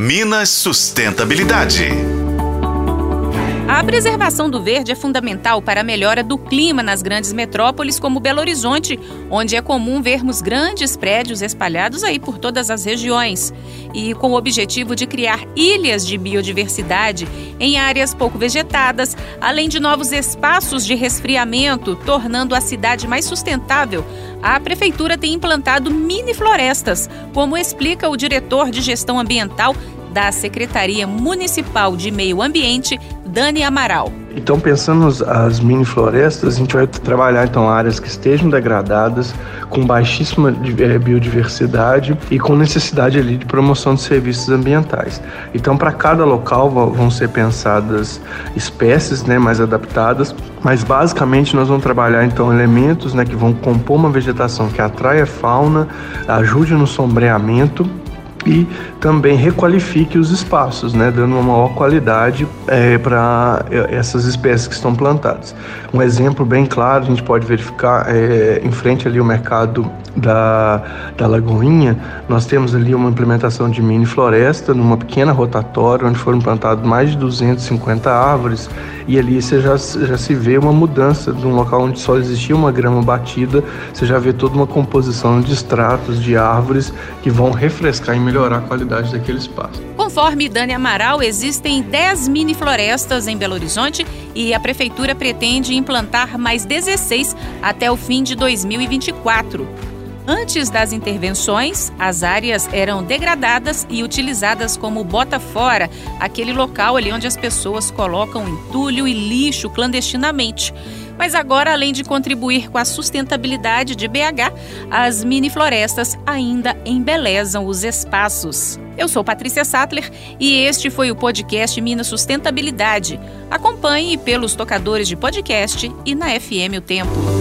Minas Sustentabilidade. A preservação do verde é fundamental para a melhora do clima nas grandes metrópoles como Belo Horizonte, onde é comum vermos grandes prédios espalhados aí por todas as regiões. E com o objetivo de criar ilhas de biodiversidade em áreas pouco vegetadas, além de novos espaços de resfriamento, tornando a cidade mais sustentável, a prefeitura tem implantado mini florestas, como explica o diretor de gestão ambiental da Secretaria Municipal de Meio Ambiente, Dani Amaral. Então, pensando as mini florestas, a gente vai trabalhar então áreas que estejam degradadas, com baixíssima eh, biodiversidade e com necessidade ali de promoção de serviços ambientais. Então, para cada local vão ser pensadas espécies, né, mais adaptadas, mas basicamente nós vamos trabalhar então elementos, né, que vão compor uma vegetação que atrai a fauna, ajude no sombreamento e também requalifique os espaços, né, dando uma maior qualidade é, para é, essas espécies que estão plantadas. Um exemplo bem claro a gente pode verificar é, em frente ali ao mercado da, da Lagoinha, nós temos ali uma implementação de mini floresta numa pequena rotatória onde foram plantadas mais de 250 árvores e ali você já, já se vê uma mudança de um local onde só existia uma grama batida, você já vê toda uma composição de estratos de árvores que vão refrescar e melhorar a qualidade daquele espaço. Conforme Dani Amaral, existem 10 mini florestas em Belo Horizonte e a prefeitura pretende implantar mais 16 até o fim de 2024. Antes das intervenções, as áreas eram degradadas e utilizadas como bota fora, aquele local ali onde as pessoas colocam entulho e lixo clandestinamente. Mas agora, além de contribuir com a sustentabilidade de BH, as mini florestas ainda embelezam os espaços. Eu sou Patrícia Sattler e este foi o podcast Minas Sustentabilidade. Acompanhe pelos tocadores de podcast e na FM O Tempo.